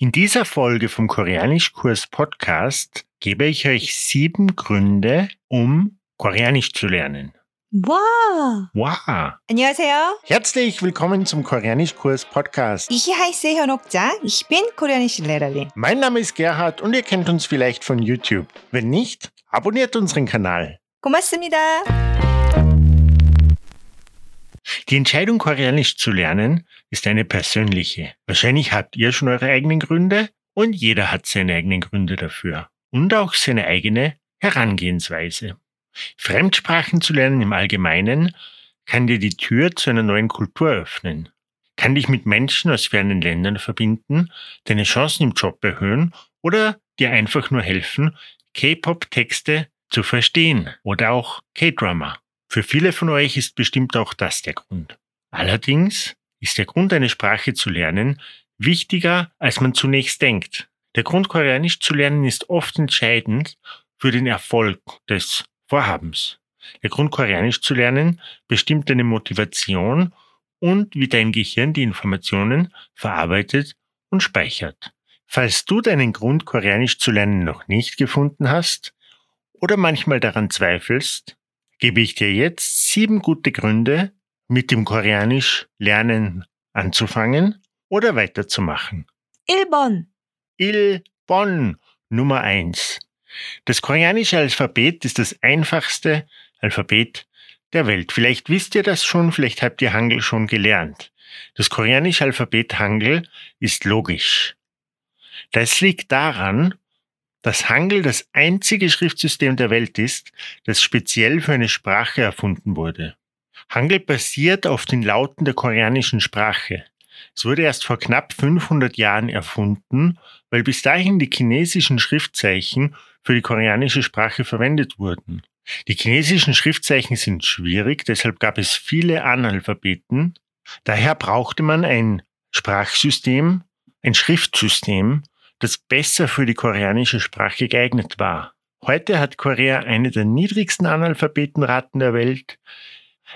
In dieser Folge vom Koreanischkurs Podcast gebe ich euch sieben Gründe, um Koreanisch zu lernen. Wow! Wow! 안녕하세요. Herzlich willkommen zum Koreanischkurs Podcast. Ich heiße 현옥자. Ich bin koreanische Lehrerin. Mein Name ist Gerhard und ihr kennt uns vielleicht von YouTube. Wenn nicht, abonniert unseren Kanal. 고맙습니다. Die Entscheidung, Koreanisch zu lernen, ist eine persönliche. Wahrscheinlich habt ihr schon eure eigenen Gründe und jeder hat seine eigenen Gründe dafür. Und auch seine eigene Herangehensweise. Fremdsprachen zu lernen im Allgemeinen kann dir die Tür zu einer neuen Kultur öffnen, kann dich mit Menschen aus fernen Ländern verbinden, deine Chancen im Job erhöhen oder dir einfach nur helfen, K-Pop-Texte zu verstehen oder auch K-Drama. Für viele von euch ist bestimmt auch das der Grund. Allerdings ist der Grund, eine Sprache zu lernen, wichtiger, als man zunächst denkt. Der Grund, Koreanisch zu lernen, ist oft entscheidend für den Erfolg des Vorhabens. Der Grund, Koreanisch zu lernen, bestimmt deine Motivation und wie dein Gehirn die Informationen verarbeitet und speichert. Falls du deinen Grund, Koreanisch zu lernen, noch nicht gefunden hast oder manchmal daran zweifelst, gebe ich dir jetzt sieben gute Gründe, mit dem Koreanisch lernen anzufangen oder weiterzumachen. 1번. 1번 Nummer 1. Das koreanische Alphabet ist das einfachste Alphabet der Welt. Vielleicht wisst ihr das schon, vielleicht habt ihr Hangul schon gelernt. Das koreanische Alphabet Hangul ist logisch. Das liegt daran, dass Hangul das einzige Schriftsystem der Welt ist, das speziell für eine Sprache erfunden wurde. Hangul basiert auf den Lauten der koreanischen Sprache. Es wurde erst vor knapp 500 Jahren erfunden, weil bis dahin die chinesischen Schriftzeichen für die koreanische Sprache verwendet wurden. Die chinesischen Schriftzeichen sind schwierig, deshalb gab es viele Analphabeten. Daher brauchte man ein Sprachsystem, ein Schriftsystem, das besser für die koreanische Sprache geeignet war. Heute hat Korea eine der niedrigsten Analphabetenraten der Welt.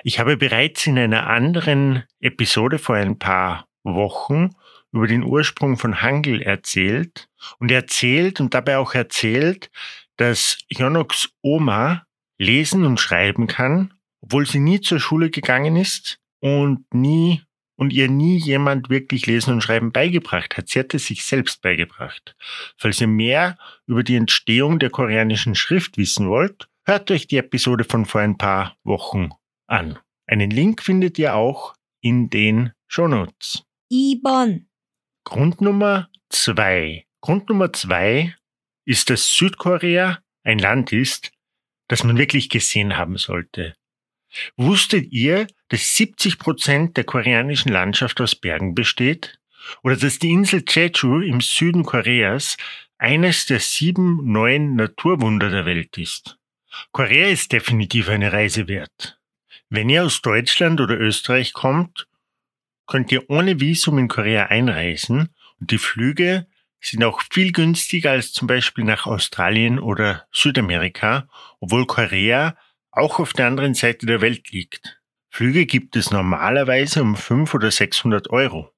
Ich habe bereits in einer anderen Episode vor ein paar Wochen über den Ursprung von Hangul erzählt und erzählt und dabei auch erzählt, dass Yonoks Oma lesen und schreiben kann, obwohl sie nie zur Schule gegangen ist und nie und ihr nie jemand wirklich Lesen und Schreiben beigebracht hat. Sie hat es sich selbst beigebracht. Falls ihr mehr über die Entstehung der koreanischen Schrift wissen wollt, hört euch die Episode von vor ein paar Wochen an. Einen Link findet ihr auch in den Shownotes. 2번. Grund Nummer zwei. Grund Nummer zwei ist, dass Südkorea ein Land ist, das man wirklich gesehen haben sollte. Wusstet ihr, dass 70 Prozent der koreanischen Landschaft aus Bergen besteht? Oder dass die Insel Jeju im Süden Koreas eines der sieben neuen Naturwunder der Welt ist? Korea ist definitiv eine Reise wert. Wenn ihr aus Deutschland oder Österreich kommt, könnt ihr ohne Visum in Korea einreisen und die Flüge sind auch viel günstiger als zum Beispiel nach Australien oder Südamerika, obwohl Korea auch auf der anderen Seite der Welt liegt. Flüge gibt es normalerweise um 500 oder 600 Euro.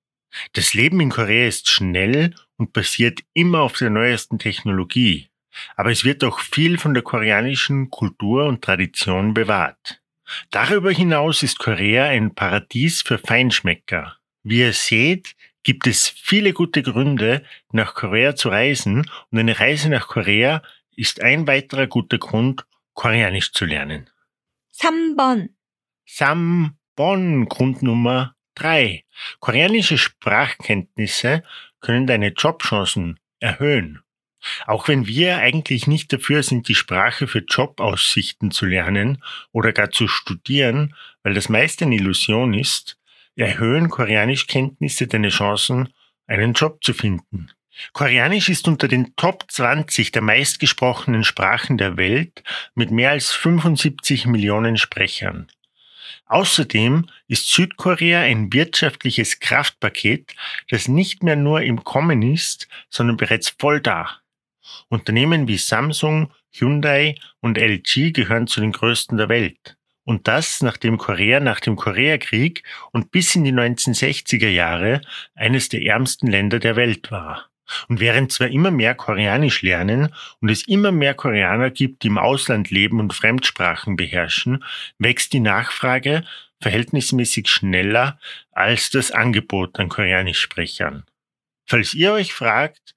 Das Leben in Korea ist schnell und basiert immer auf der neuesten Technologie. Aber es wird auch viel von der koreanischen Kultur und Tradition bewahrt. Darüber hinaus ist Korea ein Paradies für Feinschmecker. Wie ihr seht, gibt es viele gute Gründe, nach Korea zu reisen und eine Reise nach Korea ist ein weiterer guter Grund, Koreanisch zu lernen. 3번. Sambon, Grund Nummer 3. Koreanische Sprachkenntnisse können deine Jobchancen erhöhen. Auch wenn wir eigentlich nicht dafür sind, die Sprache für Jobaussichten zu lernen oder gar zu studieren, weil das meist eine Illusion ist, erhöhen Koreanischkenntnisse deine Chancen, einen Job zu finden. Koreanisch ist unter den Top 20 der meistgesprochenen Sprachen der Welt mit mehr als 75 Millionen Sprechern. Außerdem ist Südkorea ein wirtschaftliches Kraftpaket, das nicht mehr nur im Kommen ist, sondern bereits voll da. Unternehmen wie Samsung, Hyundai und LG gehören zu den größten der Welt. Und das, nachdem Korea nach dem Koreakrieg und bis in die 1960er Jahre eines der ärmsten Länder der Welt war. Und während zwar immer mehr Koreanisch lernen und es immer mehr Koreaner gibt, die im Ausland leben und Fremdsprachen beherrschen, wächst die Nachfrage verhältnismäßig schneller als das Angebot an Koreanischsprechern. Falls ihr euch fragt,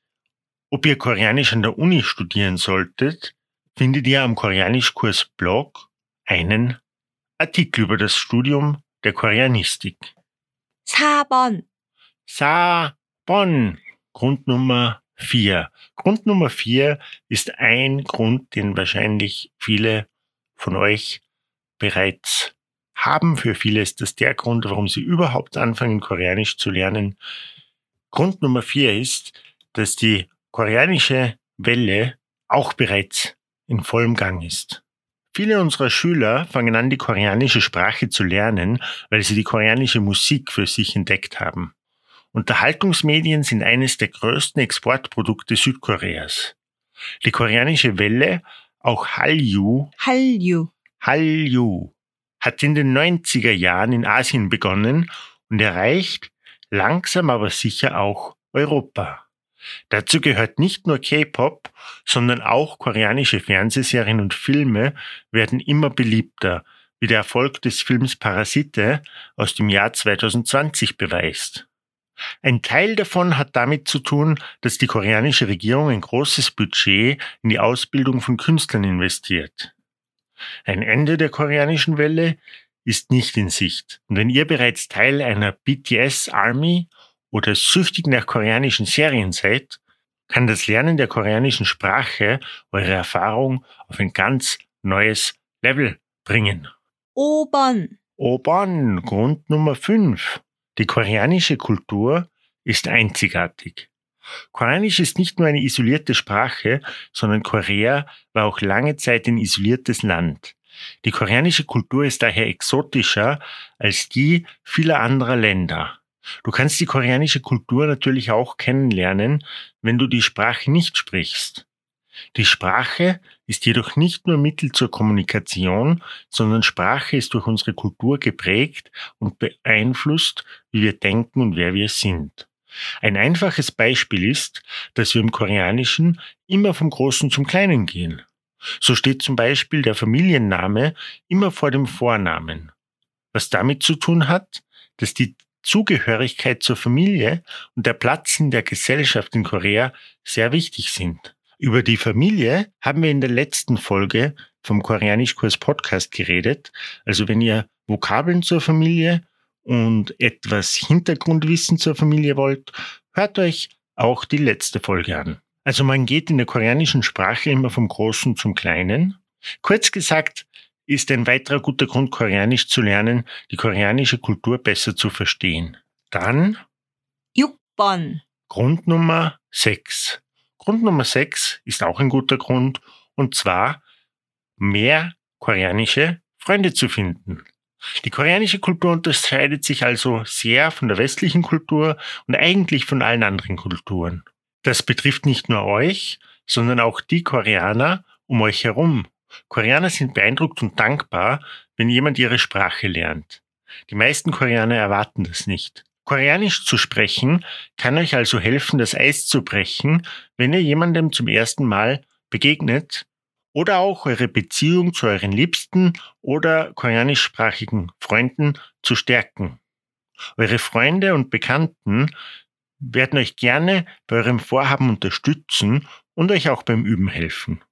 ob ihr Koreanisch an der Uni studieren solltet, findet ihr am Koreanischkurs-Blog einen Artikel über das Studium der Koreanistik. 4번, 4번, Grund Nummer 4. Grund Nummer 4 ist ein Grund, den wahrscheinlich viele von euch bereits haben. Für viele ist das der Grund, warum sie überhaupt anfangen, Koreanisch zu lernen. Grund Nummer 4 ist, dass die koreanische Welle auch bereits in vollem Gang ist. Viele unserer Schüler fangen an, die koreanische Sprache zu lernen, weil sie die koreanische Musik für sich entdeckt haben. Unterhaltungsmedien sind eines der größten Exportprodukte Südkoreas. Die koreanische Welle, auch Hallyu, 한류, Hallyu, hat in den 90er Jahren in Asien begonnen und erreicht langsam aber sicher auch Europa. Dazu gehört nicht nur K-Pop, sondern auch koreanische Fernsehserien und Filme werden immer beliebter, wie der Erfolg des Films Parasite aus dem Jahr 2020 beweist. Ein Teil davon hat damit zu tun, dass die koreanische Regierung ein großes Budget in die Ausbildung von Künstlern investiert. Ein Ende der koreanischen Welle ist nicht in Sicht. Und wenn ihr bereits Teil einer BTS Army oder süchtig nach koreanischen Serien seid, kann das Lernen der koreanischen Sprache eure Erfahrung auf ein ganz neues Level bringen. 5번, Oban, Grund Nummer 5. Die koreanische Kultur ist einzigartig. Koreanisch ist nicht nur eine isolierte Sprache, sondern Korea war auch lange Zeit ein isoliertes Land. Die koreanische Kultur ist daher exotischer als die vieler anderer Länder. Du kannst die koreanische Kultur natürlich auch kennenlernen, wenn du die Sprache nicht sprichst. Die Sprache ist jedoch nicht nur Mittel zur Kommunikation, sondern Sprache ist durch unsere Kultur geprägt und beeinflusst, wie wir denken und wer wir sind. Ein einfaches Beispiel ist, dass wir im Koreanischen immer vom Großen zum Kleinen gehen. So steht zum Beispiel der Familienname immer vor dem Vornamen. Was damit zu tun hat, dass die Zugehörigkeit zur Familie und der Platz in der Gesellschaft in Korea sehr wichtig sind. Über die Familie haben wir in der letzten Folge vom Koreanischkurs Podcast geredet. Also wenn ihr Vokabeln zur Familie und etwas Hintergrundwissen zur Familie wollt, hört euch auch die letzte Folge an. Also man geht in der koreanischen Sprache immer vom Großen zum Kleinen. Kurz gesagt, ist ein weiterer guter Grund, Koreanisch zu lernen, die koreanische Kultur besser zu verstehen. Dann 6번, Grund Nummer 6. Grund Nummer 6 ist auch ein guter Grund, und zwar mehr koreanische Freunde zu finden. Die koreanische Kultur unterscheidet sich also sehr von der westlichen Kultur und eigentlich von allen anderen Kulturen. Das betrifft nicht nur euch, sondern auch die Koreaner um euch herum. Koreaner sind beeindruckt und dankbar, wenn jemand ihre Sprache lernt. Die meisten Koreaner erwarten das nicht. Koreanisch zu sprechen kann euch also helfen, das Eis zu brechen, wenn ihr jemandem zum ersten Mal begegnet oder auch eure Beziehung zu euren Liebsten oder koreanischsprachigen Freunden zu stärken. Eure Freunde und Bekannten werden euch gerne bei eurem Vorhaben unterstützen und euch auch beim Üben helfen.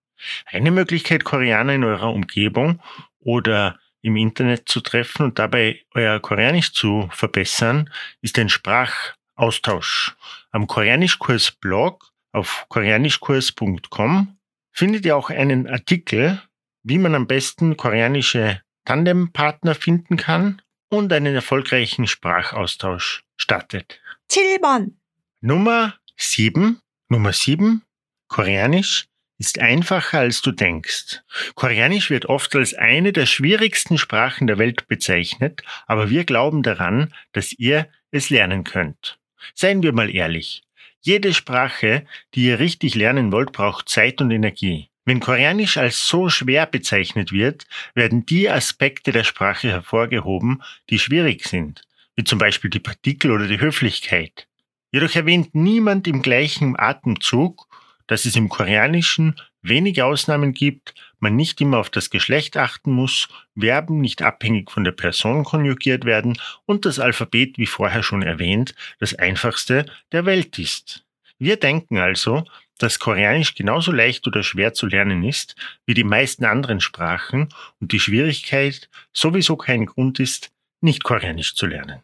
Eine Möglichkeit, Koreaner in eurer Umgebung oder im Internet zu treffen und dabei euer Koreanisch zu verbessern, ist ein Sprachaustausch. Am Koreanischkurs-Blog auf koreanischkurs.com findet ihr auch einen Artikel, wie man am besten koreanische Tandempartner finden kann und einen erfolgreichen Sprachaustausch startet. 7번, Nummer 7. Nummer 7. Koreanisch ist einfacher als du denkst. Koreanisch wird oft als eine der schwierigsten Sprachen der Welt bezeichnet, aber wir glauben daran, dass ihr es lernen könnt. Seien wir mal ehrlich. Jede Sprache, die ihr richtig lernen wollt, braucht Zeit und Energie. Wenn Koreanisch als so schwer bezeichnet wird, werden die Aspekte der Sprache hervorgehoben, die schwierig sind, wie zum Beispiel die Partikel oder die Höflichkeit. Jedoch erwähnt niemand im gleichen Atemzug, dass es im Koreanischen wenige Ausnahmen gibt, man nicht immer auf das Geschlecht achten muss, Verben nicht abhängig von der Person konjugiert werden und das Alphabet, wie vorher schon erwähnt, das einfachste der Welt ist. Wir denken also, dass Koreanisch genauso leicht oder schwer zu lernen ist wie die meisten anderen Sprachen und die Schwierigkeit sowieso kein Grund ist, nicht Koreanisch zu lernen.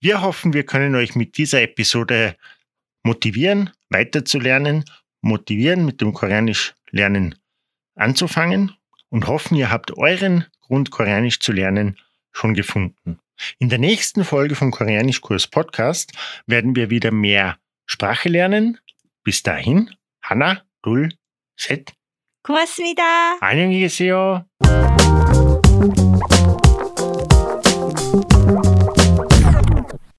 Wir hoffen, wir können euch mit dieser Episode motivieren, weiterzulernen, motivieren, mit dem Koreanisch lernen anzufangen und hoffen, ihr habt euren Grund, Koreanisch zu lernen, schon gefunden. In der nächsten Folge vom Koreanischkurs Podcast werden wir wieder mehr Sprache lernen. Bis dahin, Hanna, 둘, 셋. 고맙습니다. 안녕히 계세요.